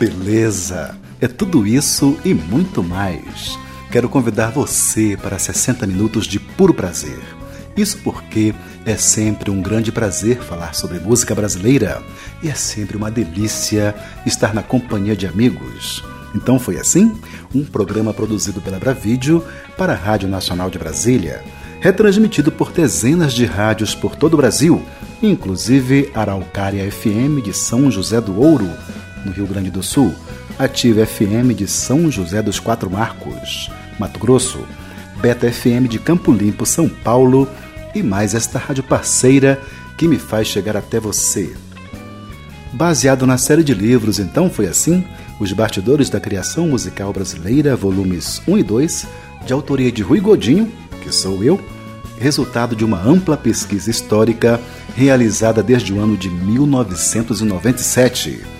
Beleza! É tudo isso e muito mais. Quero convidar você para 60 minutos de puro prazer. Isso porque é sempre um grande prazer falar sobre música brasileira e é sempre uma delícia estar na companhia de amigos. Então foi assim? Um programa produzido pela Bravídeo para a Rádio Nacional de Brasília, retransmitido por dezenas de rádios por todo o Brasil, inclusive Araucária FM de São José do Ouro, no Rio Grande do Sul, Ativa FM de São José dos Quatro Marcos, Mato Grosso, Beta FM de Campo Limpo, São Paulo e mais esta rádio parceira que me faz chegar até você. Baseado na série de livros Então Foi Assim, Os Bastidores da Criação Musical Brasileira, volumes 1 e 2, de autoria de Rui Godinho, que sou eu, resultado de uma ampla pesquisa histórica realizada desde o ano de 1997.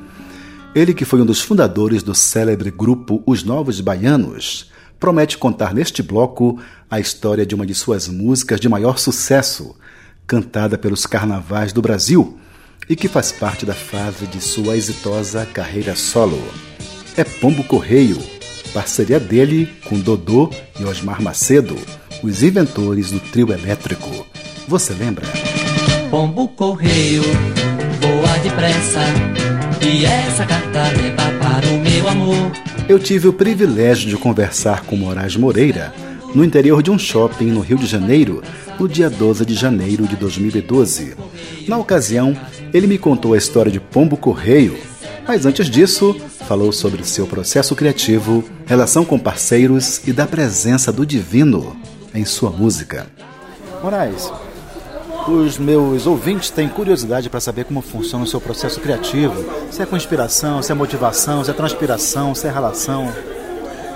Ele, que foi um dos fundadores do célebre grupo Os Novos Baianos, promete contar neste bloco a história de uma de suas músicas de maior sucesso, cantada pelos carnavais do Brasil e que faz parte da fase de sua exitosa carreira solo. É Pombo Correio, parceria dele com Dodô e Osmar Macedo, os inventores do trio elétrico. Você lembra? Pombo correio, voa depressa, e essa carta leva para o meu amor. Eu tive o privilégio de conversar com Moraes Moreira no interior de um shopping no Rio de Janeiro, no dia 12 de janeiro de 2012. Na ocasião, ele me contou a história de Pombo Correio, mas antes disso, falou sobre seu processo criativo, relação com parceiros e da presença do divino em sua música. Moraes, os meus ouvintes têm curiosidade para saber como funciona o seu processo criativo. Se é com inspiração, se é motivação, se é transpiração, se é relação.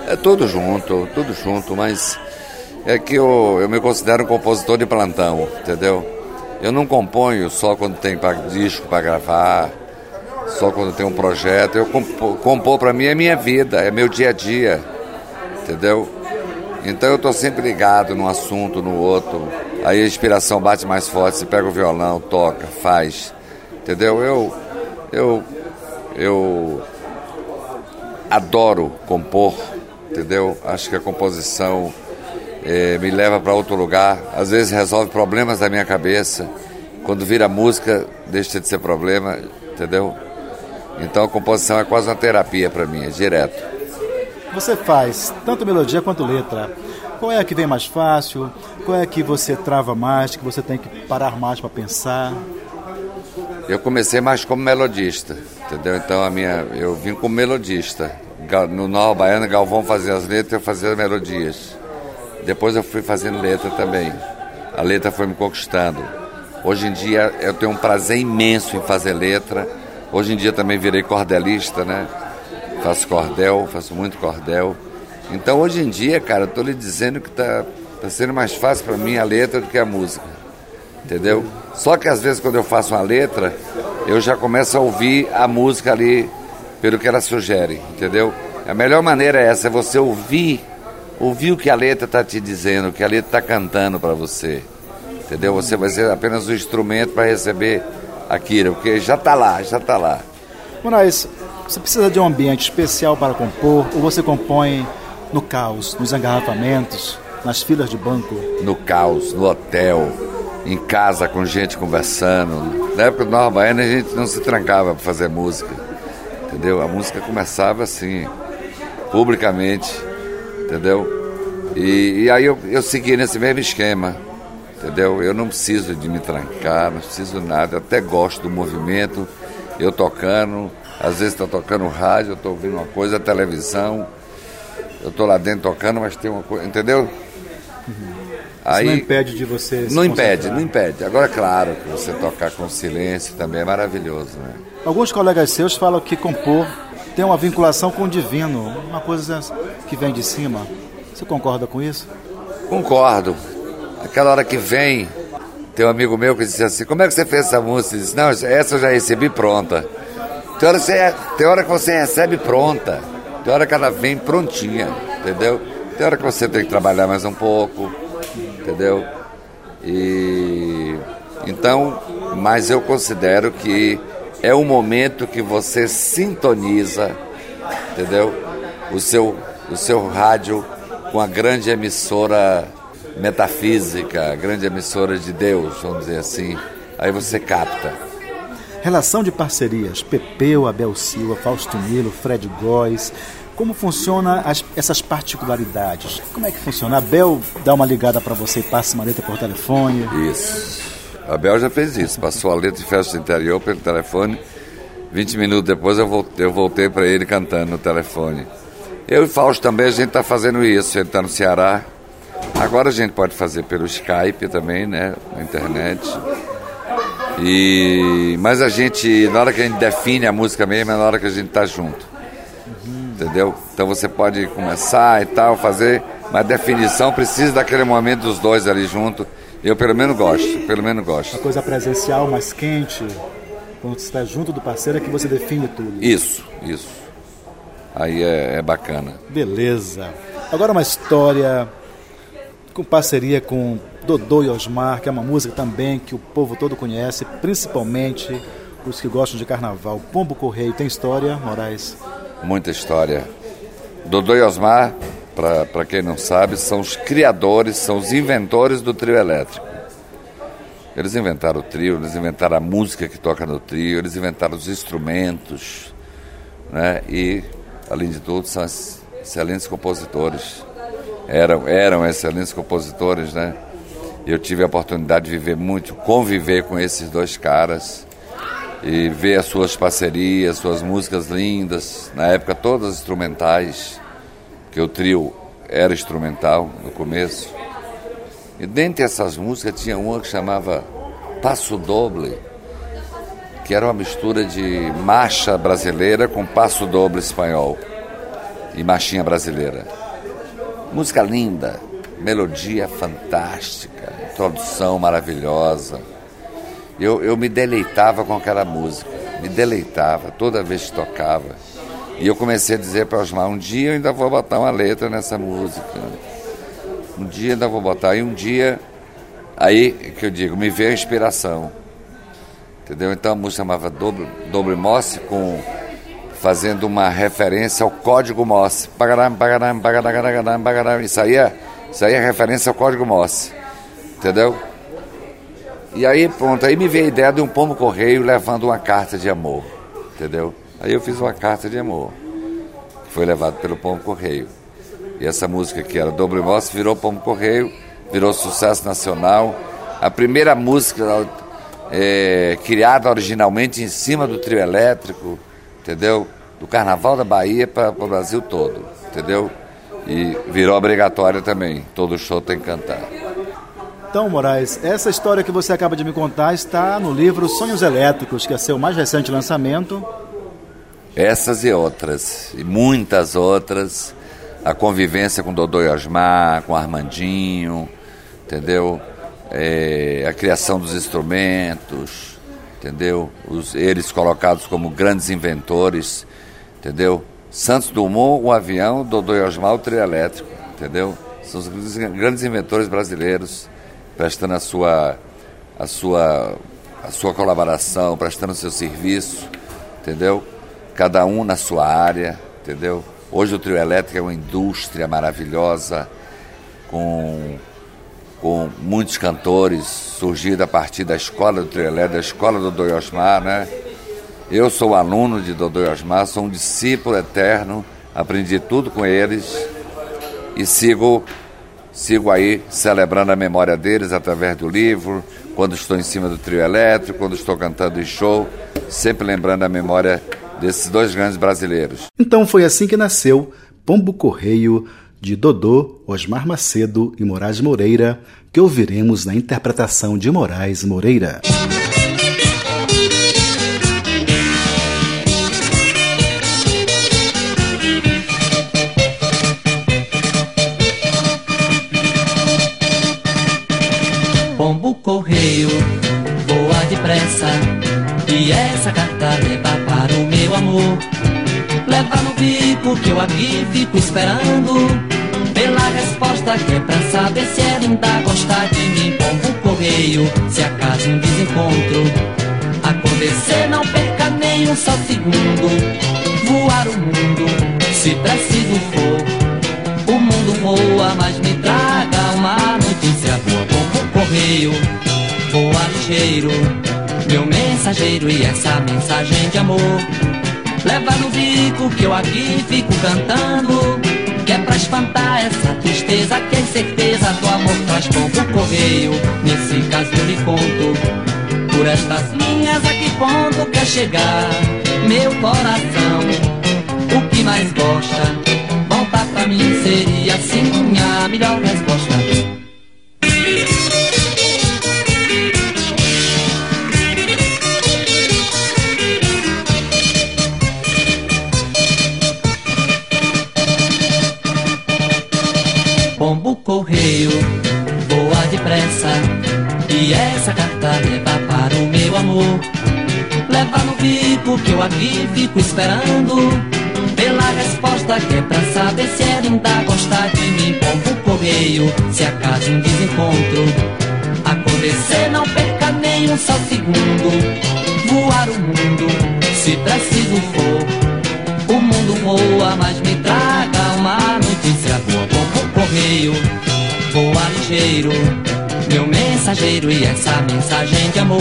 É tudo junto, tudo junto, mas é que eu, eu me considero um compositor de plantão, entendeu? Eu não componho só quando tem disco para gravar, só quando tem um projeto. Eu compor, para mim é minha vida, é meu dia a dia, entendeu? Então eu estou sempre ligado num assunto, no outro. Aí a inspiração bate mais forte, você pega o violão, toca, faz, entendeu? Eu, eu, eu adoro compor, entendeu? Acho que a composição eh, me leva para outro lugar. Às vezes resolve problemas da minha cabeça. Quando vira música, deixa de ser problema, entendeu? Então a composição é quase uma terapia para mim, é direto. Você faz tanto melodia quanto letra. Qual é a que vem mais fácil? Qual é a que você trava mais, que você tem que parar mais para pensar? Eu comecei mais como melodista, entendeu? Então a minha, eu vim como melodista. No Nova Baiana, Galvão fazia as letras, eu fazia as melodias. Depois eu fui fazendo letra também. A letra foi me conquistando. Hoje em dia eu tenho um prazer imenso em fazer letra Hoje em dia também virei cordelista, né? Faço cordel, faço muito cordel. Então hoje em dia, cara, eu tô lhe dizendo que tá, tá sendo mais fácil para mim a letra do que a música. Entendeu? Só que às vezes quando eu faço uma letra, eu já começo a ouvir a música ali pelo que ela sugere, entendeu? A melhor maneira é essa, é você ouvir, ouvir o que a letra está te dizendo, o que a letra está cantando para você. Entendeu? Você vai ser apenas o instrumento para receber Akira, porque já está lá, já está lá. Moraes, você precisa de um ambiente especial para compor ou você compõe no caos, nos engarrafamentos, nas filas de banco? No caos, no hotel, em casa com gente conversando. Na época do Nova a gente não se trancava para fazer música, entendeu? A música começava assim, publicamente, entendeu? E, e aí eu, eu segui nesse mesmo esquema, entendeu? Eu não preciso de me trancar, não preciso nada, eu até gosto do movimento, eu tocando, às vezes está tocando rádio, eu estou ouvindo uma coisa, televisão, eu estou lá dentro tocando, mas tem uma coisa, entendeu? Uhum. Aí, Isso não impede de você Não impede, não impede. Agora, claro, que você tocar com silêncio também é maravilhoso, né? Alguns colegas seus falam que compor tem uma vinculação com o divino, uma coisa que vem de cima. Você concorda com isso? Concordo. Aquela hora que vem, tem um amigo meu que disse assim, como é que você fez essa música? Ele disse, não, essa eu já recebi pronta. Tem hora, você, tem hora que você recebe pronta, tem hora que ela vem prontinha, entendeu? Tem hora que você tem que trabalhar mais um pouco, entendeu? E então, mas eu considero que é o momento que você sintoniza, entendeu? O seu, o seu rádio com a grande emissora metafísica, a grande emissora de Deus, vamos dizer assim. Aí você capta. Relação de parcerias, Pepeu, Abel Silva, Fausto Milo, Fred Góes. Como funciona as, essas particularidades? Como é que funciona? Abel dá uma ligada para você e passa uma letra por telefone? Isso. Abel já fez isso, passou a letra de festa interior pelo telefone. 20 minutos depois eu voltei, voltei para ele cantando no telefone. Eu e Fausto também, a gente está fazendo isso. Ele está no Ceará. Agora a gente pode fazer pelo Skype também, né? Na internet. E, mas a gente, na hora que a gente define a música mesmo, é na hora que a gente está junto. Entendeu? Então você pode começar e tal, fazer, mas a definição precisa daquele momento dos dois ali junto. Eu pelo menos gosto, pelo menos gosto. Uma coisa presencial, mais quente, quando você está junto do parceiro é que você define tudo. Isso, isso aí é, é bacana. Beleza. Agora uma história com parceria com Dodô e Osmar, que é uma música também que o povo todo conhece, principalmente os que gostam de carnaval. Pombo Correio tem história, Moraes? Muita história. Dodô e Osmar, para quem não sabe, são os criadores, são os inventores do trio elétrico. Eles inventaram o trio, eles inventaram a música que toca no trio, eles inventaram os instrumentos, né? E além de tudo, são excelentes compositores. Eram, eram excelentes compositores, né? Eu tive a oportunidade de viver muito, conviver com esses dois caras e ver as suas parcerias, suas músicas lindas, na época todas instrumentais, que o trio era instrumental no começo. E dentre essas músicas tinha uma que chamava Passo Doble, que era uma mistura de marcha brasileira com passo doble espanhol e marchinha brasileira. Música linda, melodia fantástica, introdução maravilhosa. Eu, eu me deleitava com aquela música, me deleitava toda vez que tocava. E eu comecei a dizer para Osmar, um dia eu ainda vou botar uma letra nessa música. Um dia ainda vou botar. E um dia, aí que eu digo, me veio a inspiração. Entendeu? Então a música chamava Doble, Doble Mosse, com, fazendo uma referência ao código Mosse. Isso aí, é, isso aí é referência ao código Mosse. Entendeu? E aí, pronto, aí me veio a ideia de um pombo correio levando uma carta de amor. Entendeu? Aí eu fiz uma carta de amor. Que foi levado pelo pombo correio. E essa música que era Doble Mosse virou pombo correio, virou sucesso nacional. A primeira música é, criada originalmente em cima do trio elétrico, entendeu? Do Carnaval da Bahia para o Brasil todo, entendeu? E virou obrigatória também. Todo show tem que cantar. Então, Moraes, essa história que você acaba de me contar está no livro Sonhos Elétricos, que é seu mais recente lançamento. Essas e outras, e muitas outras. A convivência com Dodô e Osmar, com Armandinho, entendeu? é, a criação dos instrumentos, entendeu? Os, eles colocados como grandes inventores, entendeu? Santos Dumont, o avião, Dodô e Osmar, o trio elétrico, entendeu? São os grandes inventores brasileiros prestando a sua, a sua, a sua colaboração, prestando o seu serviço, entendeu? Cada um na sua área, entendeu? Hoje o trio elétrico é uma indústria maravilhosa, com com muitos cantores, surgido a partir da escola do Trilé, da escola do Doiosmar, né? Eu sou aluno de Dodô Osmar, sou um discípulo eterno Aprendi tudo com eles e sigo sigo aí celebrando a memória deles através do livro, quando estou em cima do trio elétrico, quando estou cantando em show, sempre lembrando a memória desses dois grandes brasileiros. Então foi assim que nasceu Pombo Correio de Dodô, Osmar Macedo e Moraes Moreira, que ouviremos na interpretação de Moraes Moreira. Pombo correio, voa depressa, e essa carta leva para o meu amor. Leva no bico que eu aqui fico esperando pela resposta que é pra saber se ela ainda gosta de mim. Pombo correio, se acaso um desencontro acontecer, não perca nem um só segundo. Voar o mundo, se preciso for. O mundo voa, mas me traga uma notícia boa. Correio, voa ligeiro, meu mensageiro e essa mensagem de amor. Leva no bico que eu aqui fico cantando que é pra espantar essa tristeza que é certeza do amor traz pão pro correio. Nesse caso eu lhe conto, por estas linhas a que ponto quer chegar meu coração. O que mais gosta, voltar pra mim seria assim a melhor resposta. Correio, voa depressa. E essa carta leva para o meu amor. Leva no bico que eu aqui fico esperando. Pela resposta que é pra saber se ela ainda gosta de mim. Pombo correio, se acaso um desencontro acontecer, não perca nem um só segundo. Voar o mundo, se preciso for. O mundo voa, mas me traga uma notícia boa. Correio voa ligeiro, meu mensageiro e essa mensagem de amor.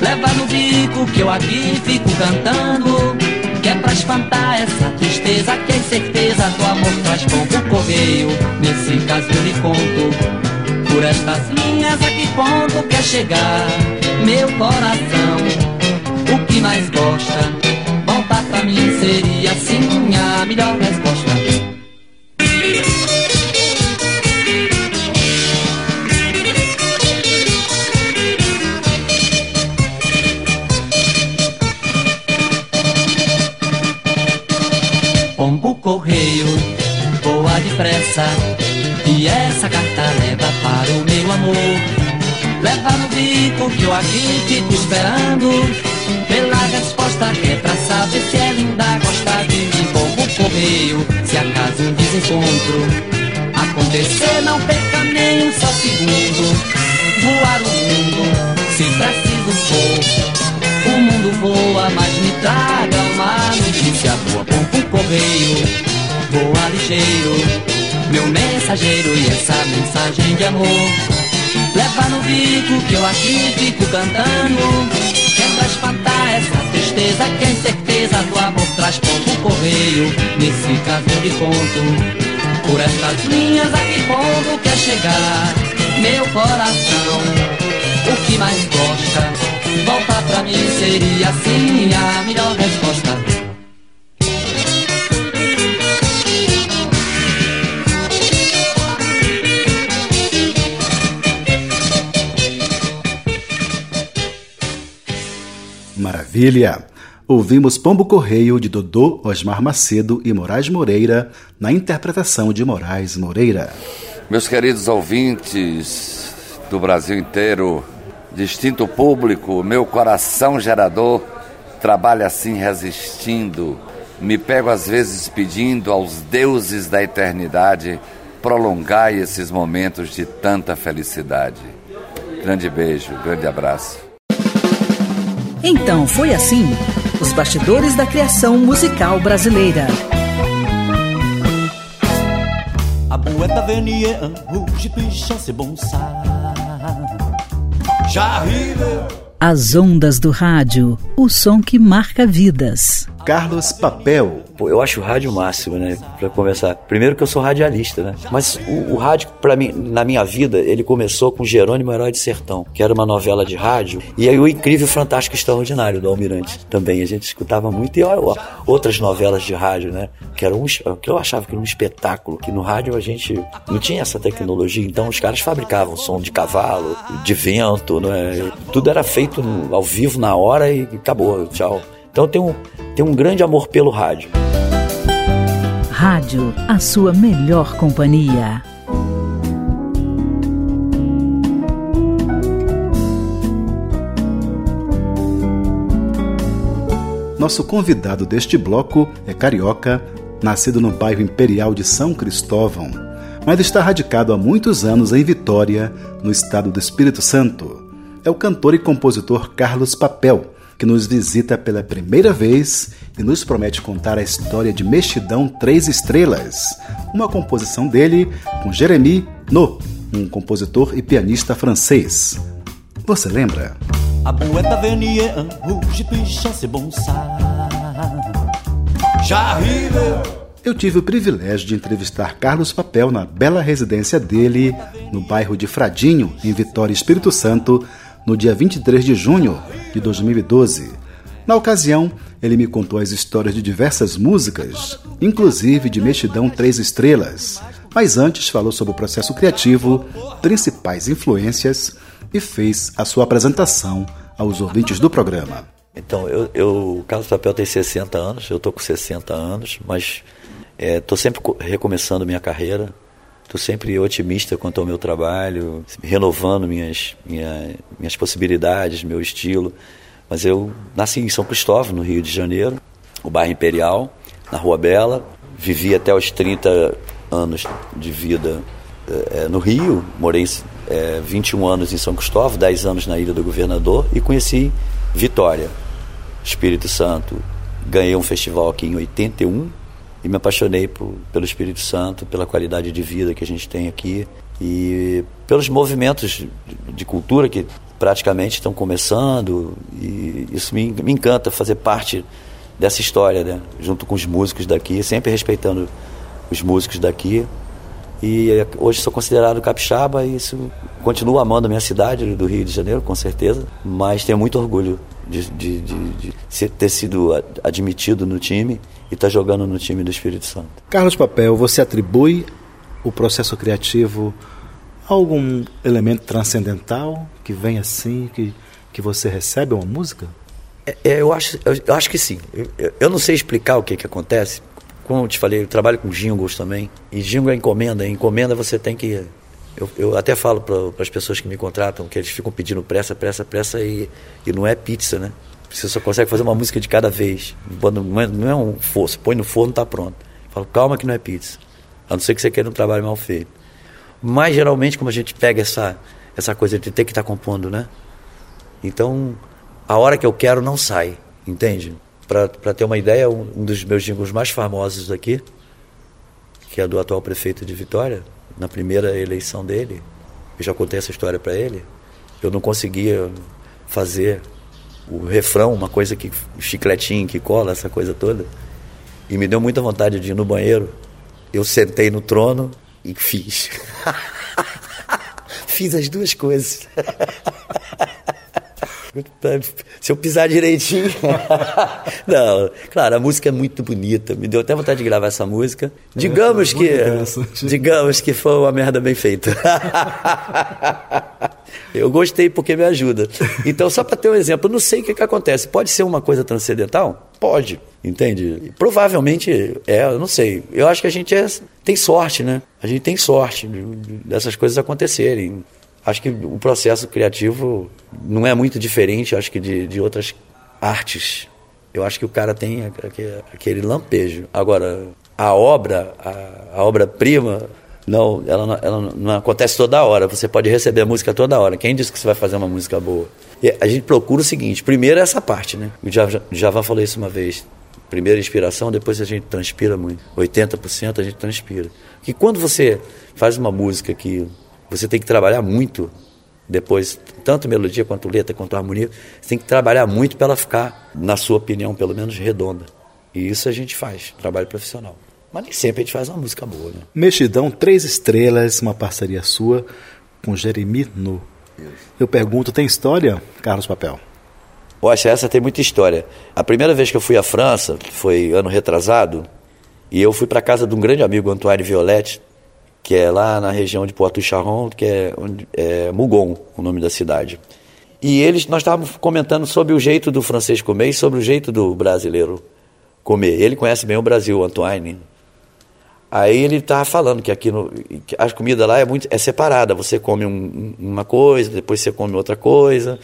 Leva no bico que eu aqui fico cantando, que é pra espantar essa tristeza, que é certeza do amor traz pro correio. Nesse caso eu lhe conto, por estas linhas a que ponto quer chegar meu coração. O que mais gosta, voltar pra mim seria sim a melhor resposta. E essa carta leva para o meu amor. Leva no bico que eu aqui fico esperando. Pela resposta que é pra saber se ela ainda gosta de mim. Como correio, se acaso um desencontro acontecer, não perca nem um só segundo. Voar o mundo, se preciso for. O mundo voa, mas me traga uma notícia boa. Pombo correio voa ligeiro, meu mensageiro e essa mensagem de amor. Leva no bico que eu aqui fico cantando, que pra espantar essa tristeza, que é certeza do amor traz ponto correio. Nesse caso eu lhe conto, por estas linhas a que ponto quer chegar meu coração. O que mais gosta, voltar pra mim seria assim a melhor resposta. Maravilha! Ouvimos Pombo Correio de Dodô Osmar Macedo e Moraes Moreira na interpretação de Moraes Moreira. Meus queridos ouvintes do Brasil inteiro, distinto público, meu coração gerador trabalha assim resistindo. Me pego às vezes pedindo aos deuses da eternidade prolongai esses momentos de tanta felicidade. Grande beijo, grande abraço. Então foi assim: os bastidores da criação musical brasileira. As ondas do rádio, o som que marca vidas. Carlos Papel. Eu acho o rádio o máximo, né? Pra começar. Primeiro que eu sou radialista, né? Mas o, o rádio, para mim, na minha vida, ele começou com Jerônimo Herói de Sertão, que era uma novela de rádio. E aí o Incrível, Fantástico Extraordinário do Almirante também. A gente escutava muito. E ó, outras novelas de rádio, né? Que eram um, que eu achava que era um espetáculo. Que no rádio a gente não tinha essa tecnologia. Então os caras fabricavam som de cavalo, de vento, né? Tudo era feito ao vivo na hora e acabou. Tchau. Então tem um, tem um grande amor pelo rádio. Rádio, a sua melhor companhia. Nosso convidado deste bloco é carioca, nascido no bairro Imperial de São Cristóvão, mas está radicado há muitos anos em Vitória, no estado do Espírito Santo. É o cantor e compositor Carlos Papel, que nos visita pela primeira vez e nos promete contar a história de Mexidão Três Estrelas, uma composição dele com Jeremy No, um compositor e pianista francês. Você lembra? A rouge Eu tive o privilégio de entrevistar Carlos Papel na bela residência dele, no bairro de Fradinho, em Vitória, Espírito Santo, no dia 23 de junho de 2012. Na ocasião, ele me contou as histórias de diversas músicas, inclusive de Mexidão Três Estrelas, mas antes falou sobre o processo criativo, principais influências e fez a sua apresentação aos ouvintes do programa. Então, eu, eu o Carlos Papel tem 60 anos, eu estou com 60 anos, mas estou é, sempre recomeçando minha carreira, Estou sempre otimista quanto ao meu trabalho, renovando minhas, minha, minhas possibilidades, meu estilo. Mas eu nasci em São Cristóvão, no Rio de Janeiro, o bairro Imperial, na Rua Bela. Vivi até os 30 anos de vida é, no Rio. Morei é, 21 anos em São Cristóvão, 10 anos na Ilha do Governador e conheci Vitória, Espírito Santo. Ganhei um festival aqui em 81 e me apaixonei por, pelo Espírito Santo, pela qualidade de vida que a gente tem aqui e pelos movimentos de, cultura que praticamente estão começando e isso me, me encanta fazer parte dessa história, né? junto com os músicos daqui, sempre respeitando os músicos daqui. E hoje sou considerado capixaba e isso continuo amando a minha cidade do Rio de Janeiro, com certeza, mas tenho muito orgulho de, de, de, de ter sido admitido no time e está jogando no time do Espírito Santo. Carlos Papel, você atribui o processo criativo a algum elemento transcendental que vem assim, que, que você recebe uma música? É, é, eu, acho, eu, eu, acho que sim. Eu, eu, não sei explicar o que, que acontece. Como eu te falei, eu trabalho com jingles também. E jingle é encomenda. encomenda você tem que. Eu, eu até falo para as pessoas que me contratam que eles ficam pedindo pressa, pressa, pressa e, e não é pizza, né? Você só consegue fazer uma música de cada vez. Não é, não é um forço. Põe no forno, tá pronto. falo, calma que não é pizza. A não ser que você queira um trabalho mal feito. Mas geralmente, como a gente pega essa, essa coisa de ter que estar tá compondo, né? Então, a hora que eu quero não sai, entende? Para ter uma ideia, um, um dos meus jingles mais famosos daqui, que é do atual prefeito de Vitória, na primeira eleição dele, eu já contei essa história para ele, eu não conseguia fazer o refrão, uma coisa que chicletinho que cola, essa coisa toda. E me deu muita vontade de ir no banheiro. Eu sentei no trono e fiz. fiz as duas coisas. Se eu pisar direitinho. Não, claro, a música é muito bonita. Me deu até vontade de gravar essa música. Digamos é, que. Digamos que foi uma merda bem feita. Eu gostei porque me ajuda. Então, só para ter um exemplo, eu não sei o que, que acontece. Pode ser uma coisa transcendental? Pode, entende? Provavelmente é, eu não sei. Eu acho que a gente é, tem sorte, né? A gente tem sorte dessas coisas acontecerem. Acho que o processo criativo não é muito diferente, acho que de, de outras artes. Eu acho que o cara tem aquele lampejo. Agora, a obra, a, a obra-prima, não, ela, não, ela não acontece toda hora. Você pode receber a música toda hora. Quem disse que você vai fazer uma música boa? E a gente procura o seguinte: primeiro é essa parte, né? O Java, Java falou isso uma vez. Primeiro inspiração, depois a gente transpira muito. 80% a gente transpira. Que quando você faz uma música que você tem que trabalhar muito depois, tanto melodia quanto letra, quanto harmonia, você tem que trabalhar muito para ela ficar, na sua opinião, pelo menos redonda. E isso a gente faz, trabalho profissional. Mas nem sempre a gente faz uma música boa, né? Mexidão, três estrelas, uma parceria sua com Jeremy No. Eu pergunto, tem história, Carlos Papel? Poxa, essa tem muita história. A primeira vez que eu fui à França, foi ano retrasado, e eu fui para casa de um grande amigo, Antoine Violette, que é lá na região de Poitou-Charentes, que é, é Mougon, o nome da cidade. E eles, nós estávamos comentando sobre o jeito do francês comer e sobre o jeito do brasileiro comer. Ele conhece bem o Brasil, o Antoine. Aí ele estava falando que aqui no, que a comida lá é muito é separada. Você come um, uma coisa, depois você come outra coisa.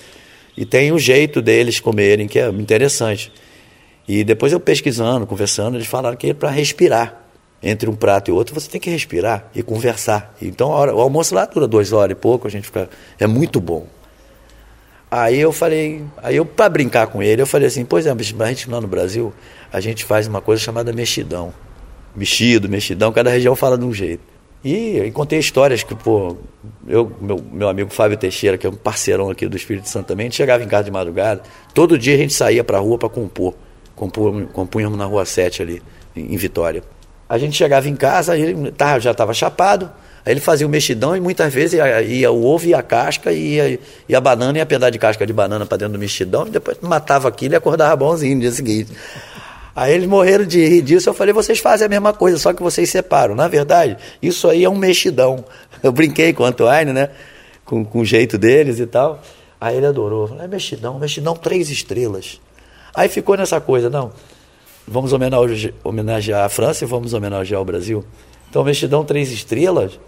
E tem o jeito deles comerem, que é interessante. E depois eu pesquisando, conversando, eles falaram que é para respirar. Entre um prato e outro, você tem que respirar e conversar. Então hora, o almoço lá dura duas horas e pouco, a gente fica. É muito bom. Aí eu falei, aí eu, para brincar com ele, eu falei assim, pois é, a gente lá no Brasil, a gente faz uma coisa chamada mexidão. Mexido, mexidão, cada região fala de um jeito. E eu contei histórias que, pô, eu, meu, meu amigo Fábio Teixeira, que é um parceirão aqui do Espírito Santo também, a gente chegava em casa de madrugada, todo dia a gente saía pra rua para compor. compor. Compunhamos na Rua 7 ali, em Vitória. A gente chegava em casa, ele tá, já estava chapado, aí ele fazia o mexidão e muitas vezes ia, ia o ovo e a casca, e ia, ia a banana e a pedaço de casca de banana para dentro do mexidão, e depois matava aquilo e acordava bonzinho no dia seguinte. Aí eles morreram de rir disso. Eu falei, vocês fazem a mesma coisa, só que vocês separam. Na verdade, isso aí é um mexidão. Eu brinquei com o Antoine, né? Com, com o jeito deles e tal. Aí ele adorou. Falei, é mexidão, mexidão três estrelas. Aí ficou nessa coisa, não. Vamos homenagear, a França e vamos homenagear o Brasil. Então, mexidão três estrelas.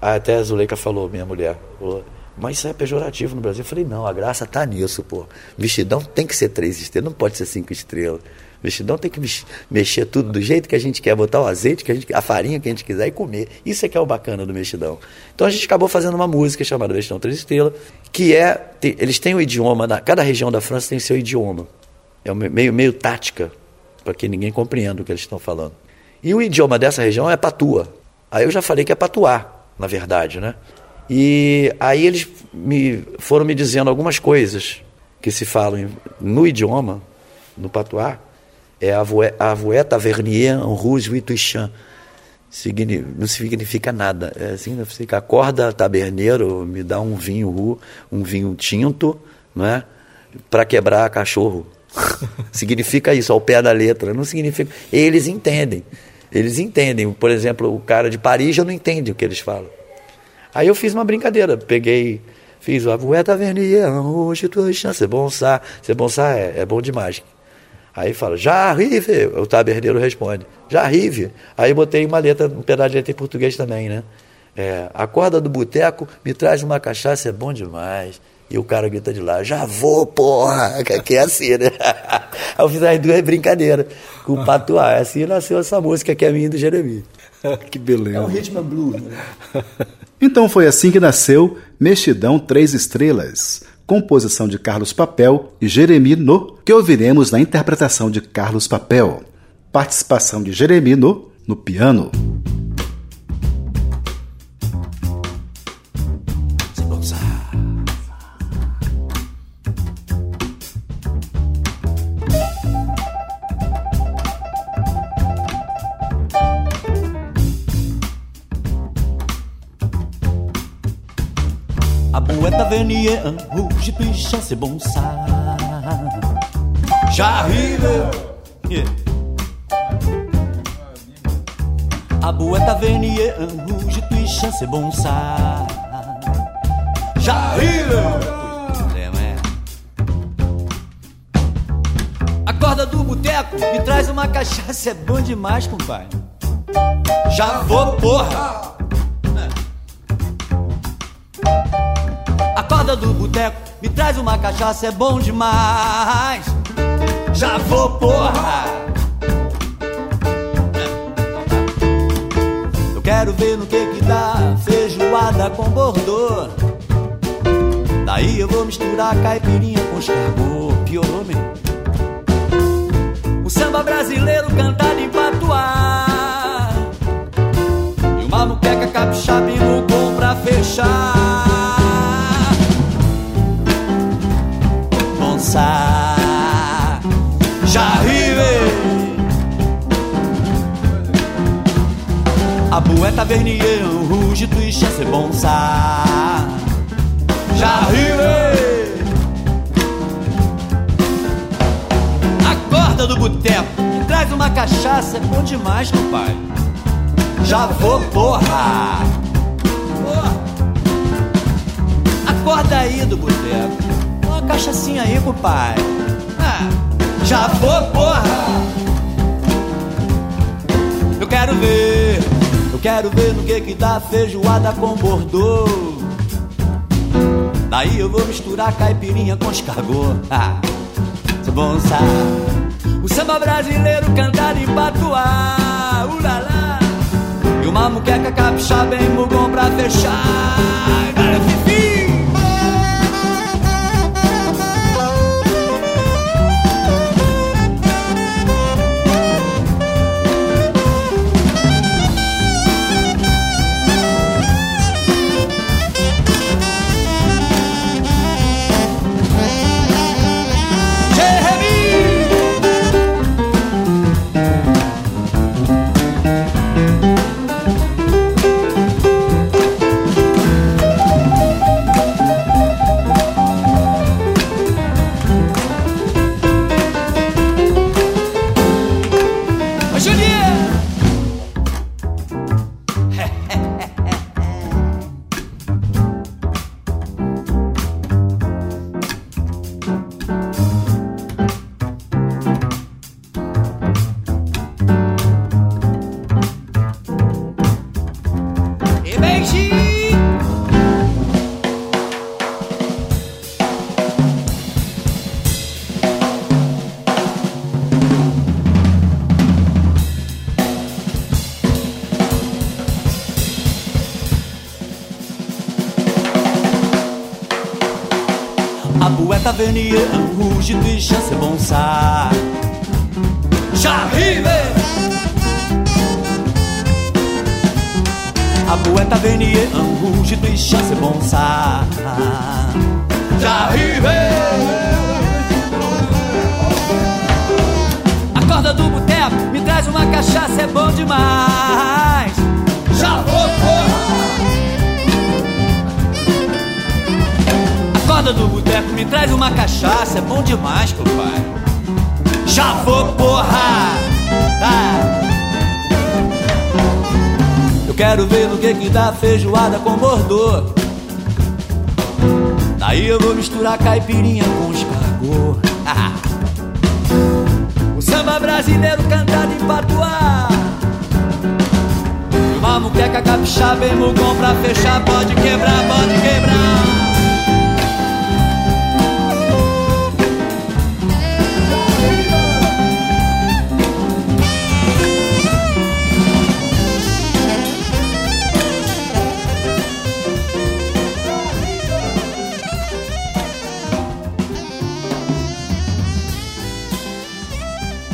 Até a Zuleika falou, minha mulher, falou, mas isso é pejorativo no Brasil. Eu falei, não, a graça tá nisso, pô. Vestidão tem que ser três estrelas, não pode ser cinco estrelas. Vestidão tem que mexer tudo do jeito que a gente quer, botar o azeite, que a, gente, a farinha que a gente quiser e comer. Isso é que é o bacana do mexidão. Então a gente acabou fazendo uma música chamada Mexidão Três Estrelas, que é. Tem, eles têm o um idioma, na, cada região da França tem seu idioma. É meio, meio tática, para que ninguém compreenda o que eles estão falando. E o idioma dessa região é patua. Aí eu já falei que é patuá, na verdade, né? E aí eles me foram me dizendo algumas coisas que se falam no idioma, no patuá, é Avouet Tavernier en Rouge Vituichan. Não significa nada. É assim, fica acorda taberneiro, me dá um vinho um vinho tinto, não é? Para quebrar cachorro. significa isso, ao pé da letra. Não significa. Eles entendem. Eles entendem. Por exemplo, o cara de Paris já não entende o que eles falam. Aí eu fiz uma brincadeira. Peguei, fiz o Tavernier en Rouge Vituichan. C'est bon ça. C'est bon ça é, é bom demais. Aí fala, já arrive, o taberneiro responde, já arrive. Aí botei uma letra, um pedaço de letra em português também, né? É, a corda do boteco me traz uma cachaça, é bom demais. E o cara grita de lá, já vou, porra, que é assim, né? Aí eu fiz as duas brincadeiras com o patuá. Assim nasceu essa música que é minha do Jeremias. que beleza. É um ritmo blues. Né? então foi assim que nasceu Mexidão Três Estrelas composição de Carlos Papel e Jeremy No, que ouviremos na interpretação de Carlos Papel. Participação de Jeremy No no piano. Tavernier, un rouge, puis c'est bon ça. J'arrive. Yeah. A boa Tavernier, un rouge, puis c'est bon ça. J'arrive. A corda do boteco me traz uma cachaça, é bom demais, compadre. Já vou, porra! Corda do boteco, me traz uma cachaça, é bom demais. Já vou, porra! Eu quero ver no que que dá feijoada com bordô. Daí eu vou misturar caipirinha com escargot, piorou mesmo. O samba brasileiro cantado em patuá. E uma muqueca capixaba e no pra fechar. dançar. Já A bueta vernier, um rugido e se bonsa. Já Acorda do boteco, traz uma cachaça, é bom demais, compadre. Já vou, porra! Acorda aí do boteco cachaçinha aí, pai. Ah, já vou, porra! Eu quero ver, eu quero ver no que que dá feijoada com bordô. Daí eu vou misturar caipirinha com escargot. Ah, bom O samba brasileiro cantado em patuá, ulala. E uma muqueca capixaba em mugon pra fechar. Feijoada com bordô. Daí eu vou misturar caipirinha com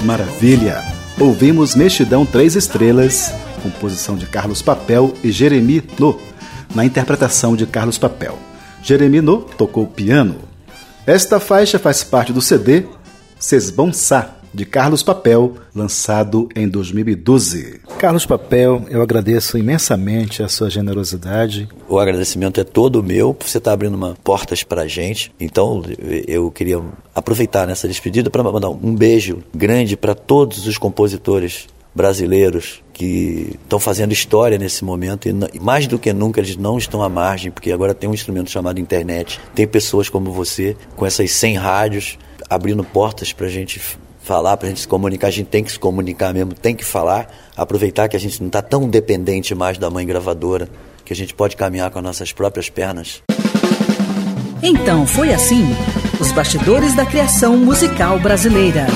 Maravilha! Ouvimos Mexidão Três Estrelas, composição de Carlos Papel e Jeremy No, na interpretação de Carlos Papel. Jeremy No tocou piano. Esta faixa faz parte do CD Sesbonsá, de Carlos Papel, lançado em 2012. Carlos Papel, eu agradeço imensamente a sua generosidade. O agradecimento é todo meu por você estar abrindo uma, portas para a gente. Então, eu queria aproveitar nessa despedida para mandar um beijo grande para todos os compositores brasileiros que estão fazendo história nesse momento e mais do que nunca eles não estão à margem, porque agora tem um instrumento chamado internet, tem pessoas como você com essas 100 rádios abrindo portas para a gente falar, para a gente se comunicar, a gente tem que se comunicar mesmo, tem que falar, aproveitar que a gente não está tão dependente mais da mãe gravadora, que a gente pode caminhar com as nossas próprias pernas. Então foi assim: os bastidores da criação musical brasileira.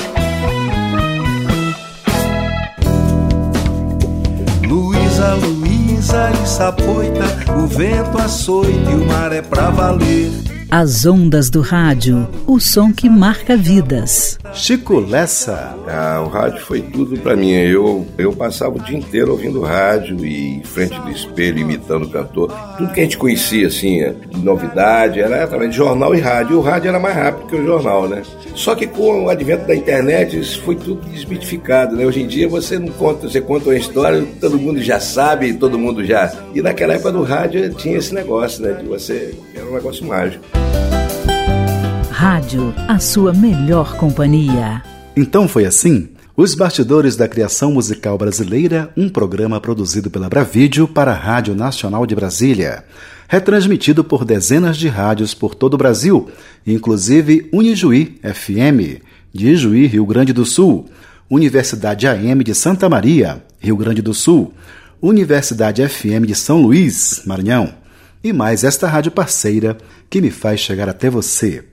Luísa, Luísa e Sapoita, o vento açoita e o mar é pra valer. As ondas do rádio, o som que marca vidas. Chico Lessa. Ah, o rádio foi tudo para mim. Eu, eu passava o dia inteiro ouvindo rádio e em frente do espelho, imitando o cantor. Tudo que a gente conhecia, assim, de novidade, era através de jornal e rádio. E o rádio era mais rápido que o jornal, né? Só que com o advento da internet, isso foi tudo desmitificado, né? Hoje em dia você não conta, você conta uma história, todo mundo já sabe, todo mundo já. E naquela época do rádio tinha esse negócio, né? De você. Era um negócio mágico. Rádio, a sua melhor companhia. Então foi assim? Os Bastidores da Criação Musical Brasileira, um programa produzido pela Bravídeo para a Rádio Nacional de Brasília. Retransmitido por dezenas de rádios por todo o Brasil, inclusive Unijuí FM, de Ijuí, Rio Grande do Sul, Universidade AM de Santa Maria, Rio Grande do Sul, Universidade FM de São Luís, Maranhão, e mais esta rádio parceira que me faz chegar até você.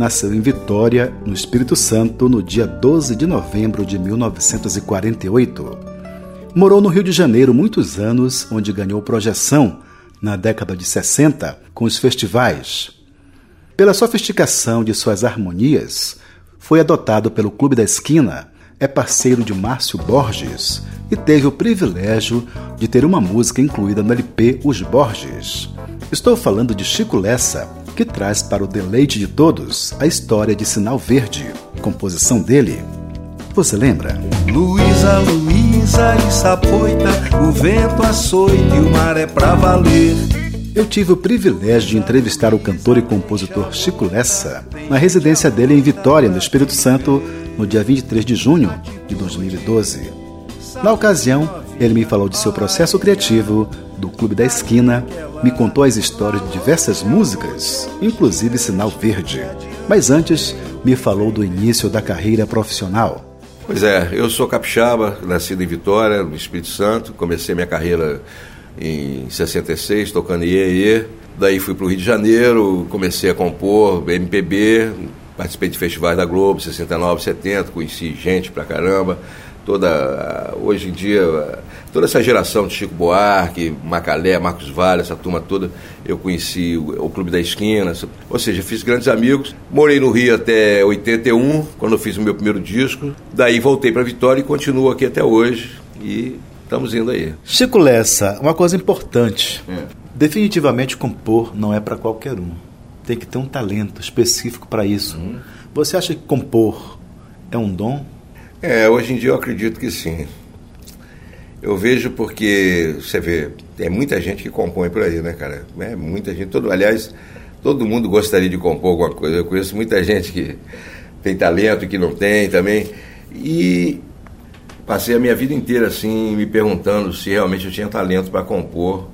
nasceu em Vitória, no Espírito Santo, no dia 12 de novembro de 1948. Morou no Rio de Janeiro muitos anos, onde ganhou projeção na década de 60 com os festivais. Pela sofisticação de suas harmonias, foi adotado pelo Clube da Esquina, é parceiro de Márcio Borges e teve o privilégio de ter uma música incluída no LP Os Borges. Estou falando de Chico Lessa, que traz para o deleite de todos a história de Sinal Verde, composição dele. Você lembra? Luísa, Luísa e Sapoita, o vento açoita e o mar é pra valer. Eu tive o privilégio de entrevistar o cantor e compositor Chico Lessa na residência dele em Vitória, no Espírito Santo, no dia 23 de junho de 2012. Na ocasião, ele me falou de seu processo criativo, do Clube da Esquina, me contou as histórias de diversas músicas, inclusive Sinal Verde. Mas antes, me falou do início da carreira profissional. Pois é, eu sou capixaba, nascido em Vitória, no Espírito Santo. Comecei minha carreira em 66, tocando Iê, Daí fui para o Rio de Janeiro, comecei a compor MPB, participei de festivais da Globo, 69, 70, conheci gente pra caramba toda hoje em dia toda essa geração de Chico Buarque, Macalé, Marcos Vale, essa turma toda, eu conheci o, o, Clube da Esquina, ou seja, fiz grandes amigos. Morei no Rio até 81, quando eu fiz o meu primeiro disco. Daí voltei para Vitória e continuo aqui até hoje e estamos indo aí. Chico Lessa, uma coisa importante. É. Definitivamente compor não é para qualquer um. Tem que ter um talento específico para isso. Uhum. Você acha que compor é um dom? É, hoje em dia eu acredito que sim. Eu vejo porque, você vê, tem muita gente que compõe por aí, né, cara? É muita gente. Todo, aliás, todo mundo gostaria de compor alguma coisa. Eu conheço muita gente que tem talento e que não tem também. E passei a minha vida inteira assim, me perguntando se realmente eu tinha talento para compor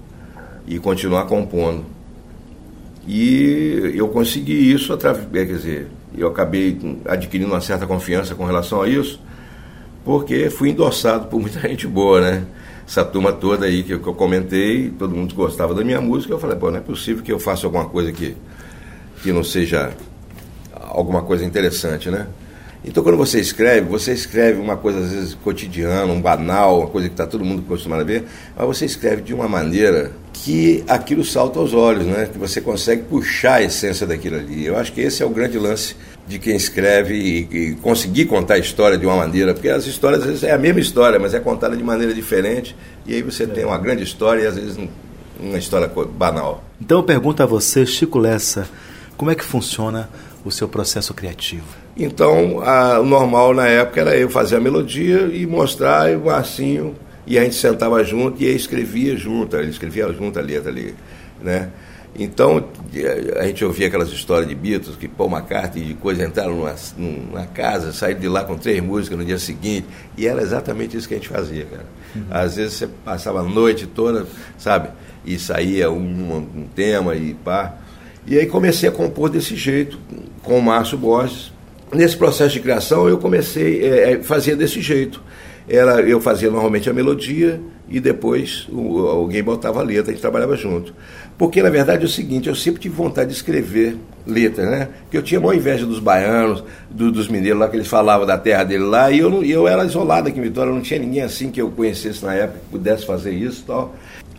e continuar compondo. E eu consegui isso através, quer dizer, eu acabei adquirindo uma certa confiança com relação a isso porque fui endossado por muita gente boa, né? Essa turma toda aí que eu, que eu comentei, todo mundo gostava da minha música, eu falei, pô, não é possível que eu faça alguma coisa que, que não seja alguma coisa interessante, né? Então, quando você escreve, você escreve uma coisa, às vezes, cotidiana, um banal, uma coisa que está todo mundo acostumado a ver, mas você escreve de uma maneira que aquilo salta aos olhos, né? que você consegue puxar a essência daquilo ali. Eu acho que esse é o grande lance de quem escreve e, e, conseguir contar a história de uma maneira, porque as histórias às vezes é a mesma história, mas é contada de maneira diferente, e aí você é. tem uma grande história e às vezes uma história banal. Então eu pergunto a você, Chico Lessa, como é que funciona o seu processo criativo? Então, a, o normal na época era eu fazer a melodia e mostrar o Marcinho, e a gente sentava junto e escrevia junto, ele escrevia junto a letra ali, né? Então, a gente ouvia aquelas histórias de Beatles, que Paul McCartney e coisa entraram numa, numa casa, saíram de lá com três músicas no dia seguinte, e era exatamente isso que a gente fazia, cara. Uhum. Às vezes você passava a noite toda, sabe, e saía um, um tema e pá. E aí comecei a compor desse jeito, com o Márcio Borges. Nesse processo de criação eu comecei é, é, fazer desse jeito. Era, eu fazia normalmente a melodia e depois o, alguém botava a letra, a gente trabalhava junto. Porque na verdade é o seguinte, eu sempre tive vontade de escrever letras, né? Porque eu tinha uma inveja dos baianos, do, dos mineiros lá, que eles falavam da terra dele lá, e eu, não, eu era isolado aqui em Vitória, não tinha ninguém assim que eu conhecesse na época que pudesse fazer isso tal.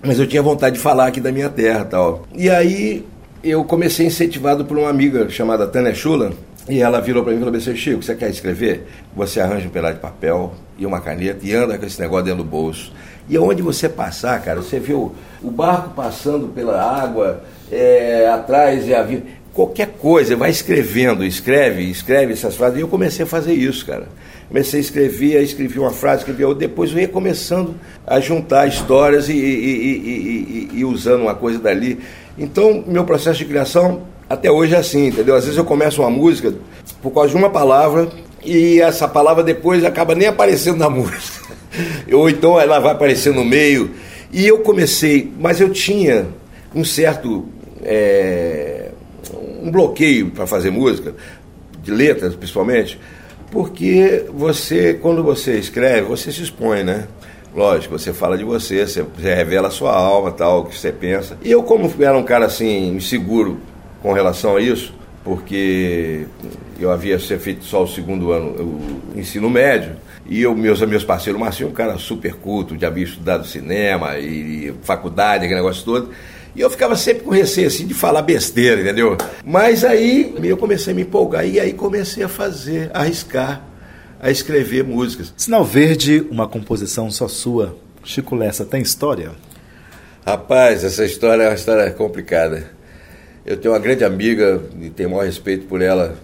Mas eu tinha vontade de falar aqui da minha terra tal. E aí eu comecei incentivado por uma amiga chamada Tânia Chula, e ela virou para mim e falou assim, Chico, você quer escrever? Você arranja um pedaço de papel e uma caneta e anda com esse negócio dentro do bolso. E aonde você passar, cara, você vê o, barco passando pela água, é, atrás e a vida. Qualquer coisa, vai escrevendo, escreve, escreve essas frases. E eu comecei a fazer isso, cara. Comecei a escrever, escrevi uma frase, escrevi outra, depois eu ia começando a juntar histórias e, e, e, e usando uma coisa dali. Então, meu processo de criação até hoje é assim, entendeu? Às vezes eu começo uma música por causa de uma palavra e essa palavra depois acaba nem aparecendo na música. Ou então ela vai aparecer no meio. E eu comecei, mas eu tinha um certo. É, um bloqueio para fazer música, de letras principalmente, porque você, quando você escreve, você se expõe, né? Lógico, você fala de você, você, revela a sua alma, tal, o que você pensa. E eu, como era um cara assim, inseguro com relação a isso, porque eu havia feito só o segundo ano, o ensino médio, e eu, meus, meus parceiros, o Marcinho, um cara super culto, já havia estudado cinema e, e faculdade, aquele negócio todo. E eu ficava sempre com receio assim de falar besteira, entendeu? Mas aí eu comecei a me empolgar e aí comecei a fazer, a arriscar, a escrever músicas. Sinal Verde, uma composição só sua. Chico Lessa, tem história? Rapaz, essa história é uma história complicada. Eu tenho uma grande amiga e tenho o maior respeito por ela,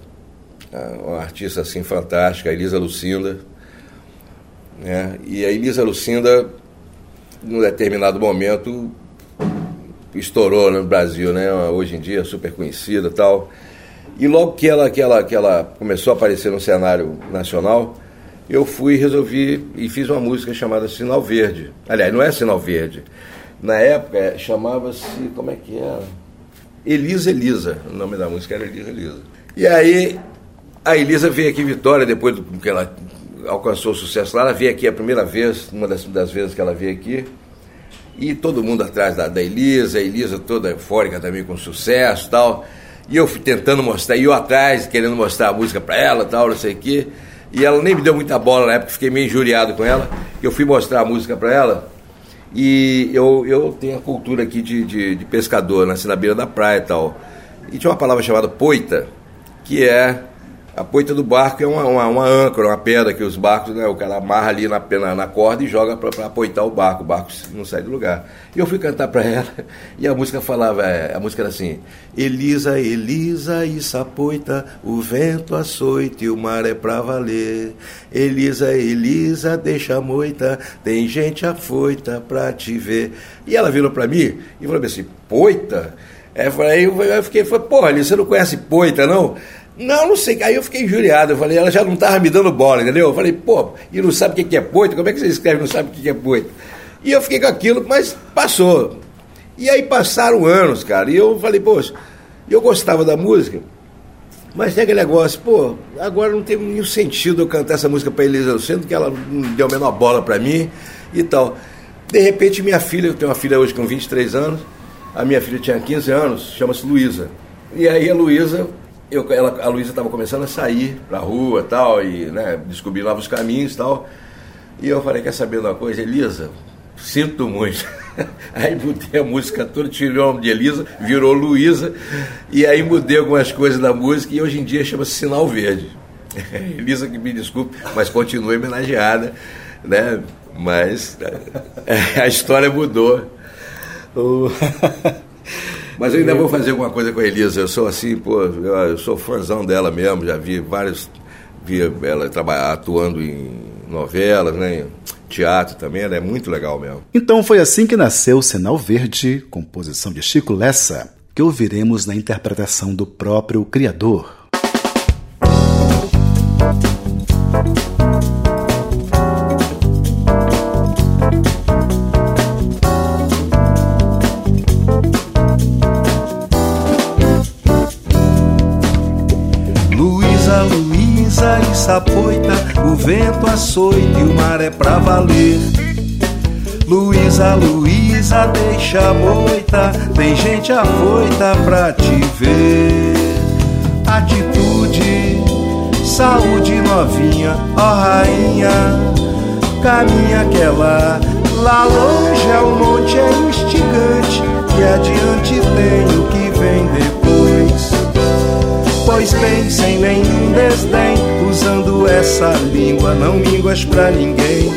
uma artista assim fantástica, a Elisa Lucinda. Né? E a Elisa Lucinda, num determinado momento, estourou no Brasil, né? Hoje em dia super conhecida tal. E logo que ela, que ela, que ela começou a aparecer no cenário nacional, eu fui resolvi e fiz uma música chamada Sinal Verde. Aliás, não é Sinal Verde. Na época chamava-se. Como é que era? Elisa Elisa, o nome da música era Elisa Elisa. E aí a Elisa veio aqui em Vitória, depois que ela alcançou o sucesso lá, ela veio aqui a primeira vez, uma das, das vezes que ela veio aqui, e todo mundo atrás da, da Elisa, a Elisa toda eufórica também com sucesso tal. E eu fui tentando mostrar, e eu atrás, querendo mostrar a música para ela tal, não sei o quê. E ela nem me deu muita bola na época, fiquei meio injuriado com ela. Eu fui mostrar a música para ela. E eu, eu tenho a cultura aqui de, de, de pescador, nasci na beira da praia e tal. E tinha uma palavra chamada poita, que é a poita do barco é uma, uma, uma, âncora, uma pedra que os barcos, né, o cara amarra ali na, na, na corda e joga para apoitar o barco, o barco não sai do lugar. E eu fui cantar para ela e a música falava, é, a música era assim: Elisa, Elisa, isso apoita, o vento açoite e o mar é pra valer. Elisa, Elisa, deixa a moita, tem gente afoita pra te ver. E ela virou para mim e falou assim: Poita? É, aí eu, eu fiquei, falei, porra, Elisa, você não conhece poita, não? Não, não sei. Aí eu fiquei injuriado. Eu falei, ela já não estava me dando bola, entendeu? Eu falei, pô, e não sabe o que é poito? Como é que você escreve não sabe o que é poito? E eu fiquei com aquilo, mas passou. E aí passaram anos, cara. E eu falei, poxa, eu gostava da música, mas tem aquele negócio, pô, agora não tem nenhum sentido eu cantar essa música para Elisa sendo que ela não deu a menor bola para mim e tal. De repente, minha filha, eu tenho uma filha hoje com 23 anos, a minha filha tinha 15 anos, chama-se Luísa. E aí a Luísa eu, ela, a Luísa estava começando a sair para a rua tal, e né, descobrir novos caminhos tal. E eu falei, quer saber de uma coisa, Elisa? Sinto muito. Aí mudei a música toda, tirei o nome de Elisa, virou Luísa, e aí mudei algumas coisas da música e hoje em dia chama-se Sinal Verde. Elisa que me desculpe, mas continua homenageada, né? Mas a história mudou. Mas eu ainda vou fazer alguma coisa com a Elisa. Eu sou assim, pô, eu sou fãzão dela mesmo, já vi vários. Vi ela trabalhar, atuando em novelas, né? Teatro também, ela é muito legal mesmo. Então foi assim que nasceu o Sinal Verde, composição de Chico Lessa, que ouviremos na interpretação do próprio criador. Vento açoite e o mar é pra valer. Luísa, Luísa, deixa a moita, tem gente afoita pra te ver. Atitude, saúde novinha, ó rainha, caminha que é lá, lá longe é o monte é instigante, e adiante tem o que vem depois. Pois bem, sem nenhum desdém, usando essa língua, não línguas pra ninguém.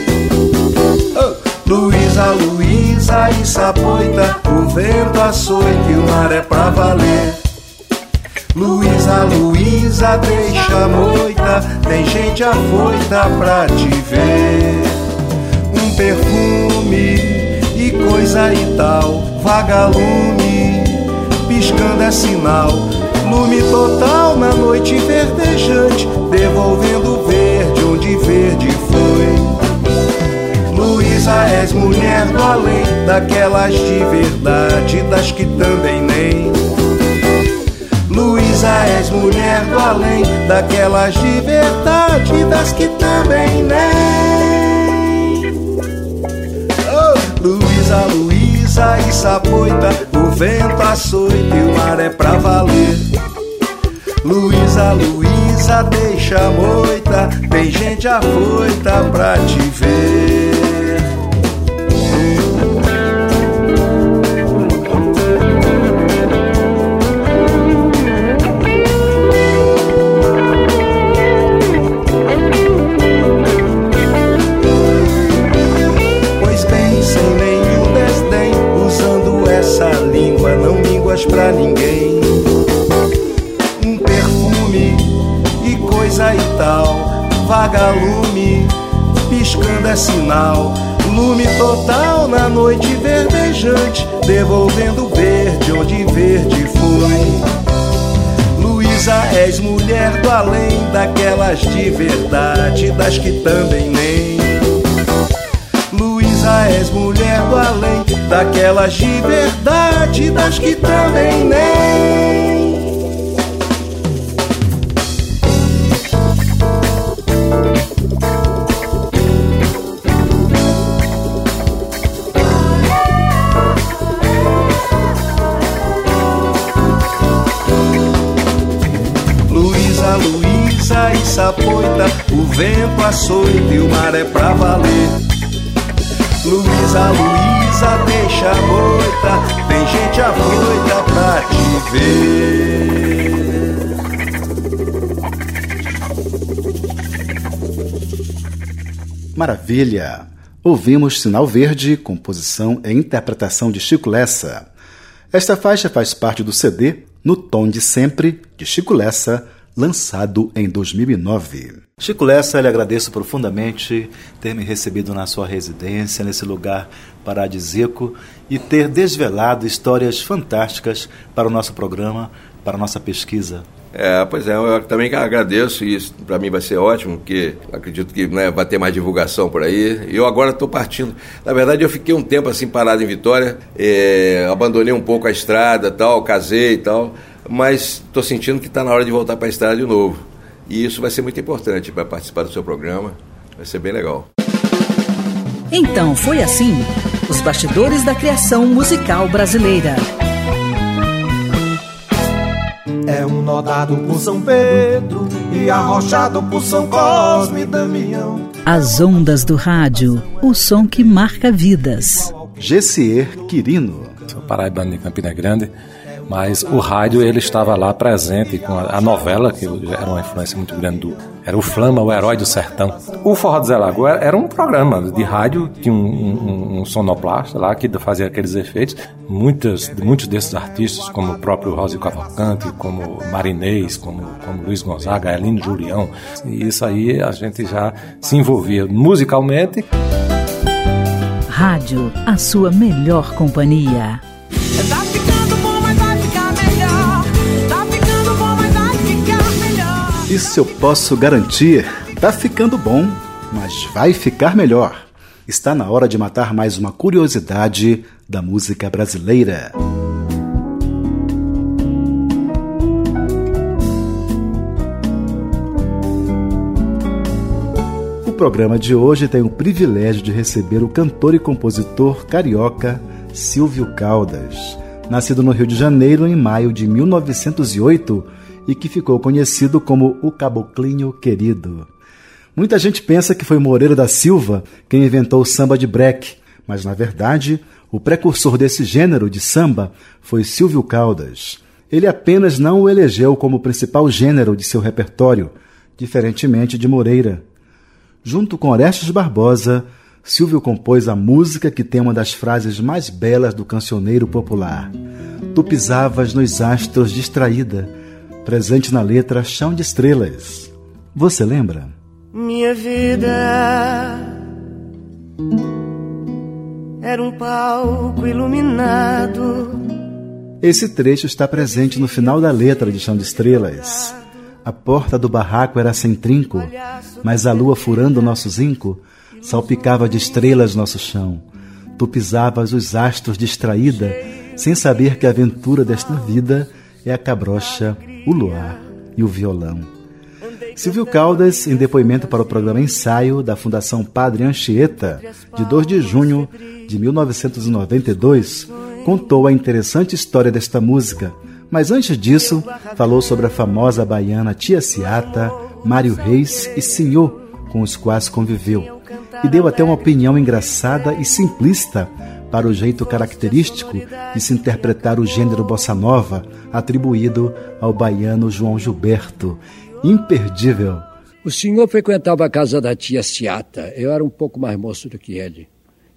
Luísa, Luísa e Sapoita, o vento açoite o mar é pra valer. Luísa, Luísa, deixa a moita, tem gente afoita pra te ver. Um perfume e coisa e tal, vagalume, piscando é sinal. Lume total na noite verdejante, devolvendo verde onde verde foi. Luísa, és mulher do além, daquelas de verdade, das que também nem. Luísa, és mulher do além, daquelas de verdade, das que também nem. Oh, Luísa, Luísa e Sapoita, vento açoita e o mar é pra valer. Luísa, Luísa, deixa a moita, tem gente afoita pra te ver. Pra ninguém. Um perfume e coisa e tal, vagalume, piscando é sinal. Lume total na noite verdejante, devolvendo verde onde verde foi. Luísa, és mulher do além, daquelas de verdade, das que também nem. Luísa, és mulher do além, daquelas de verdade, das que também nem. Luísa, Luísa e Sapoita, o vento açoita e o mar é pra valer. Luísa, Luísa, deixa a moita, tem gente afoita pra te ver. Maravilha! Ouvimos Sinal Verde, composição e interpretação de Chico Lessa. Esta faixa faz parte do CD No Tom de Sempre, de Chico Lessa, lançado em 2009. Chico Lessa, lhe agradeço profundamente ter me recebido na sua residência, nesse lugar paradisíaco, e ter desvelado histórias fantásticas para o nosso programa, para a nossa pesquisa. É, pois é, eu também agradeço e isso para mim vai ser ótimo, porque acredito que né, vai ter mais divulgação por aí. E eu agora estou partindo. Na verdade, eu fiquei um tempo assim parado em Vitória, é, abandonei um pouco a estrada, tal, casei e tal, mas estou sentindo que está na hora de voltar para a estrada de novo. E isso vai ser muito importante para participar do seu programa. Vai ser bem legal. Então foi assim: os bastidores da criação musical brasileira. É um nó dado por São Pedro e arrochado por São Cosme e Damião. As ondas do rádio, o som que marca vidas. Gessier Quirino. Sou paraibano de Campina Grande mas o rádio ele estava lá presente com a, a, novela que era uma influência muito grande do era o Flama, o herói do sertão. O Forró do Zé Lagoa era um programa de rádio, tinha um, um, um sonoplasta lá que fazia aqueles efeitos. Muitas, muitos desses artistas, como o próprio Rosi Cavalcante, como Marinês, como, como Luiz Gonzaga, Eline Julião, e isso aí a gente já se envolvia musicalmente. Rádio, a sua melhor companhia. Isso eu posso garantir. Tá ficando bom, mas vai ficar melhor. Está na hora de matar mais uma curiosidade da música brasileira. programa de hoje tem o privilégio de receber o cantor e compositor carioca Silvio Caldas, nascido no Rio de Janeiro em maio de 1908 e que ficou conhecido como o Caboclinho Querido. Muita gente pensa que foi Moreira da Silva quem inventou o samba de break, mas na verdade, o precursor desse gênero de samba foi Silvio Caldas. Ele apenas não o elegeu como principal gênero de seu repertório, diferentemente de Moreira. Junto com Orestes Barbosa, Silvio compôs a música que tem uma das frases mais belas do cancioneiro popular. Tu pisavas nos astros distraída, presente na letra Chão de Estrelas. Você lembra? Minha vida era um palco iluminado. Esse trecho está presente no final da letra de Chão de Estrelas. A porta do barraco era sem trinco, mas a lua furando nosso zinco salpicava de estrelas nosso chão. Tu pisavas os astros distraída, sem saber que a aventura desta vida é a cabrocha, o luar e o violão. Silvio Caldas, em depoimento para o programa Ensaio da Fundação Padre Anchieta, de 2 de junho de 1992, contou a interessante história desta música mas antes disso, falou sobre a famosa baiana Tia Ciata, Mário Reis e Senhor, com os quais conviveu, e deu até uma opinião engraçada e simplista para o jeito característico de se interpretar o gênero bossa nova atribuído ao baiano João Gilberto. Imperdível. O senhor frequentava a casa da tia Ciata. Eu era um pouco mais moço do que ele.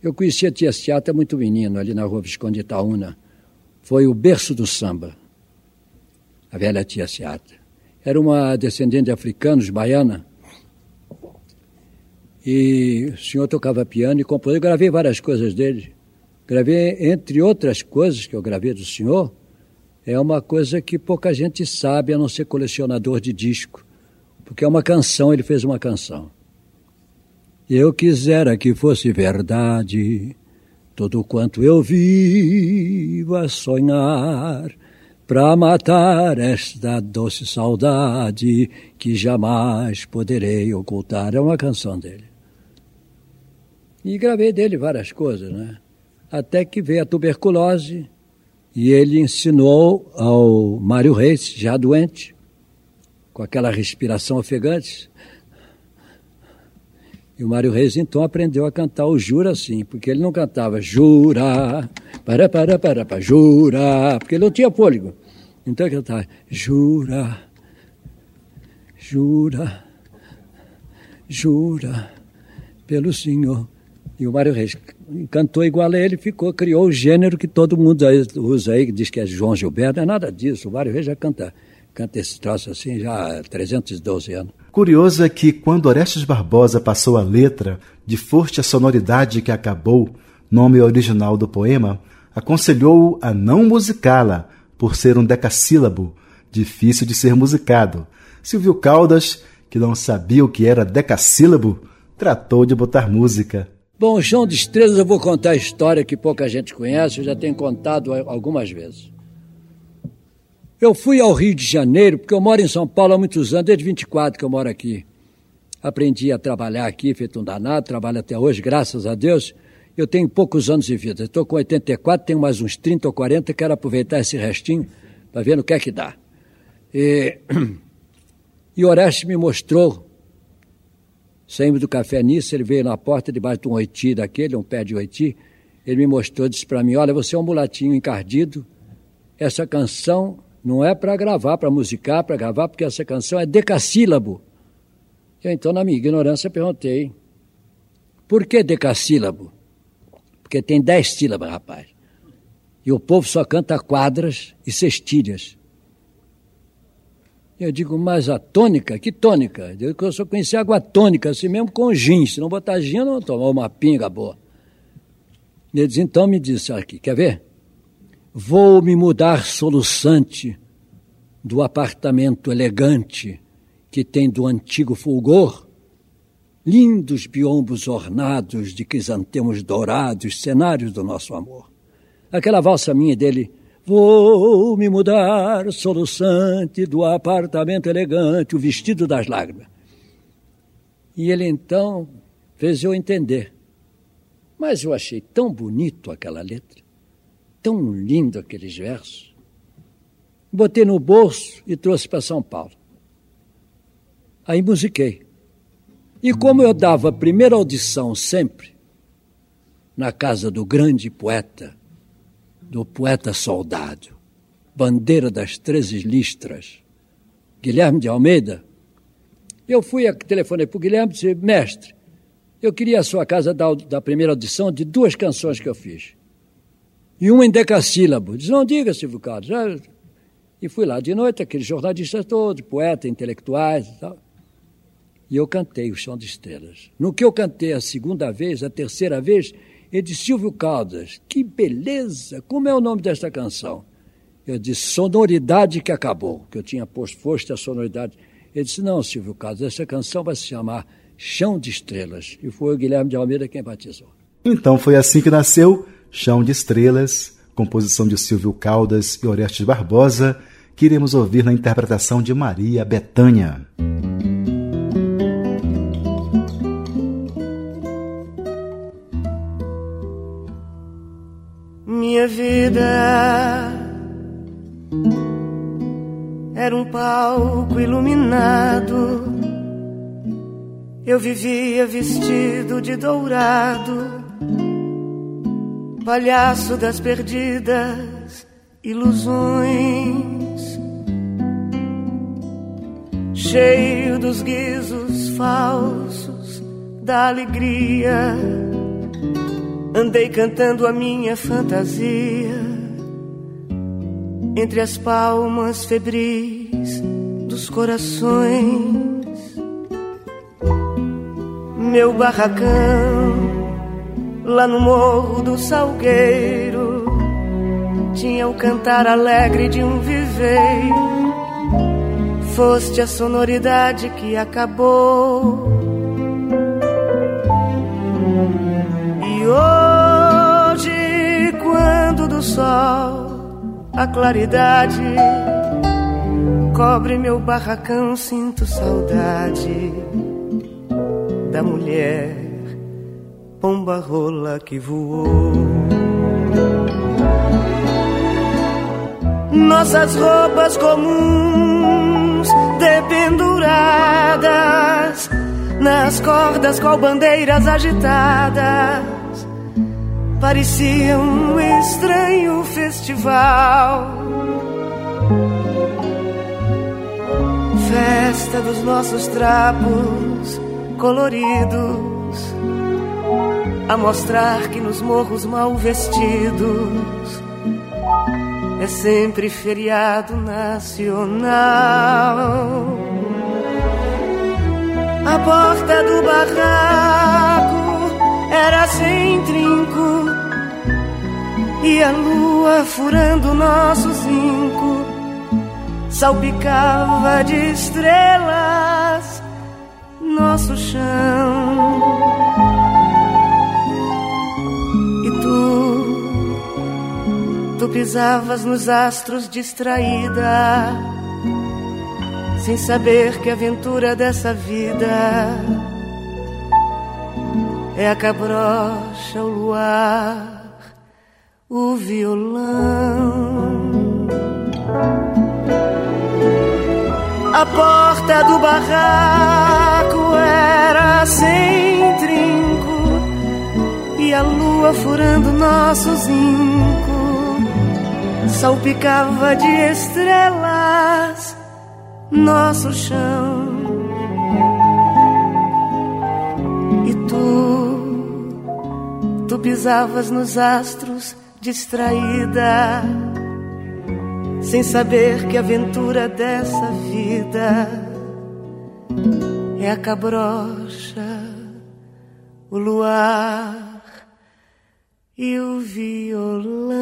Eu conhecia a tia Ciata muito menino, ali na rua Visconde Itaúna. Foi o berço do samba a velha tia Seata. Era uma descendente de africanos, baiana. E o senhor tocava piano e compôs. Eu gravei várias coisas dele. Gravei, entre outras coisas que eu gravei do senhor, é uma coisa que pouca gente sabe, a não ser colecionador de disco. Porque é uma canção, ele fez uma canção. Eu quisera que fosse verdade tudo quanto eu vivo a sonhar para matar esta doce saudade que jamais poderei ocultar. É uma canção dele. E gravei dele várias coisas, né? Até que veio a tuberculose e ele ensinou ao Mário Reis, já doente, com aquela respiração ofegante. E o Mário Reis então aprendeu a cantar o Jura assim, porque ele não cantava Jura, para, para, para, para, Jura, porque ele não tinha fôlego. Então ele cantava Jura, Jura, Jura, pelo Senhor. E o Mário Reis cantou igual a ele, ficou, criou o gênero que todo mundo usa aí, que diz que é João Gilberto, é nada disso. O Mário Reis já canta, canta esse troço assim já há 312 anos. Curioso é que quando Orestes Barbosa passou a letra de forte a sonoridade que acabou, nome original do poema, aconselhou-o a não musicá-la, por ser um decassílabo, difícil de ser musicado. Silvio Caldas, que não sabia o que era decassílabo, tratou de botar música. Bom, Chão de Estrelas, eu vou contar a história que pouca gente conhece, eu já tenho contado algumas vezes. Eu fui ao Rio de Janeiro, porque eu moro em São Paulo há muitos anos, desde 24 que eu moro aqui. Aprendi a trabalhar aqui, feito um danado, trabalho até hoje, graças a Deus. Eu tenho poucos anos de vida, estou com 84, tenho mais uns 30 ou 40, quero aproveitar esse restinho para ver no que é que dá. E, e Orestes me mostrou, saímos do café nisso, ele veio na porta debaixo de um oiti daquele, um pé de oiti, ele me mostrou, disse para mim, olha, você é um mulatinho encardido, essa canção não é para gravar, para musicar, para gravar, porque essa canção é decassílabo. Eu então, na minha ignorância, perguntei, por que decassílabo? Porque tem dez sílabas, rapaz. E o povo só canta quadras e cestilhas. Eu digo, mas a tônica? Que tônica? Eu só conheci água tônica, assim mesmo com gin. Se não botar gin, eu não tomar uma pinga boa. Ele diz, então me disse aqui, quer ver? Vou me mudar soluçante do apartamento elegante que tem do antigo fulgor, lindos biombos ornados de crisantemos dourados, cenários do nosso amor. Aquela valsa minha dele, vou me mudar soluçante do apartamento elegante, o vestido das lágrimas. E ele então fez eu entender. Mas eu achei tão bonito aquela letra, tão lindo aqueles versos. Botei no bolso e trouxe para São Paulo. Aí musiquei. E como eu dava a primeira audição sempre na casa do grande poeta, do poeta soldado, bandeira das treze listras, Guilherme de Almeida, eu fui a telefonei para o Guilherme e disse, mestre, eu queria a sua casa da, da primeira audição de duas canções que eu fiz. E uma em decassílabo. Diz, não diga, Silvio Carlos. E fui lá de noite, aqueles jornalistas todos, poetas, intelectuais e tal. E eu cantei o Chão de Estrelas. No que eu cantei a segunda vez, a terceira vez, ele disse, Silvio Caldas, que beleza! Como é o nome desta canção? Eu disse, Sonoridade que Acabou, que eu tinha posto, foste a sonoridade. Ele disse, não, Silvio Caldas, essa canção vai se chamar Chão de Estrelas. E foi o Guilherme de Almeida quem batizou. Então foi assim que nasceu Chão de Estrelas, composição de Silvio Caldas e Orestes Barbosa, que iremos ouvir na interpretação de Maria Betânia. Minha vida era um palco iluminado. Eu vivia vestido de dourado, palhaço das perdidas ilusões, cheio dos guizos falsos da alegria. Andei cantando a minha fantasia entre as palmas febris dos corações. Meu barracão, lá no morro do Salgueiro, tinha o cantar alegre de um viveiro. Foste a sonoridade que acabou. Hoje, quando do sol a claridade cobre meu barracão, sinto saudade da mulher pomba rola que voou. Nossas roupas comuns dependuradas nas cordas qual bandeiras agitadas parecia um estranho festival. Festa dos nossos trapos coloridos, a mostrar que nos morros mal vestidos é sempre feriado nacional. A porta do barraco era sem trinco e a lua furando nosso zinco salpicava de estrelas nosso chão. E tu, tu pisavas nos astros distraída, sem saber que aventura dessa vida é a cabrocha, o luar, o violão. A porta do barraco era sem trinco e a lua furando nosso zinco salpicava de estrelas nosso chão. E tu Tu pisavas nos astros distraída, sem saber que a aventura dessa vida é a cabrocha, o luar e o violão.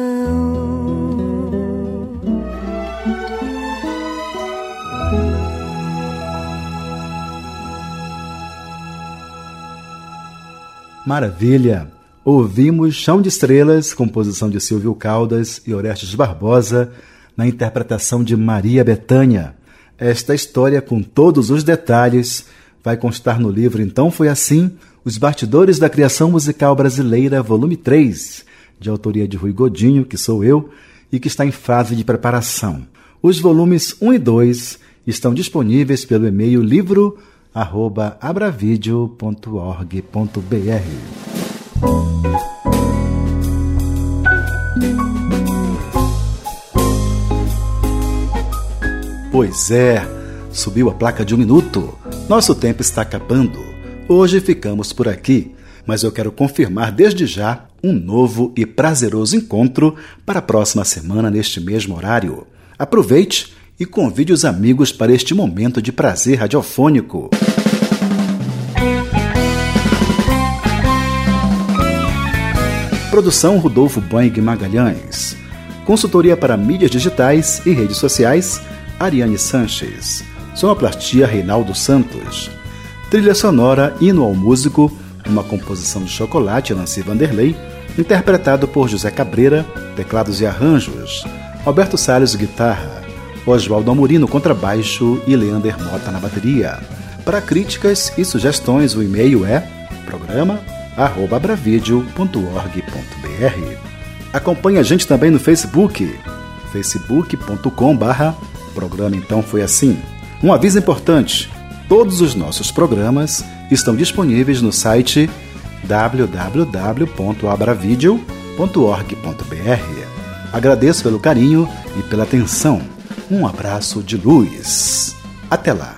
Maravilha! Ouvimos Chão de Estrelas, composição de Silvio Caldas e Orestes Barbosa, na interpretação de Maria Betânia. Esta história, com todos os detalhes, vai constar no livro Então Foi Assim, Os Bastidores da Criação Musical Brasileira, volume 3, de autoria de Rui Godinho, que sou eu, e que está em fase de preparação. Os volumes 1 e 2 estão disponíveis pelo e-mail livro@abravideo.org.br. Pois é, subiu a placa de um minuto. Nosso tempo está acabando. Hoje ficamos por aqui, mas eu quero confirmar desde já um novo e prazeroso encontro para a próxima semana neste mesmo horário. Aproveite e convide os amigos para este momento de prazer radiofônico. Produção Rodolfo Boing Magalhães. Consultoria para mídias digitais e redes sociais, Ariane Sanches. Sonoplastia Reinaldo Santos. Trilha sonora Hino ao Músico, uma composição de Chocolate Nancy Vanderlei, interpretado por José Cabreira, teclados e arranjos, Alberto Salles guitarra, Oswaldo Amorino contrabaixo e Leander Mota na bateria. Para críticas e sugestões, o e-mail é programa@bravideo.org.br. Acompanhe a gente também no Facebook, facebook.com/barra programa então foi assim. Um aviso importante: todos os nossos programas estão disponíveis no site www.abravideo.org.br. Agradeço pelo carinho e pela atenção. Um abraço de luz. Até lá.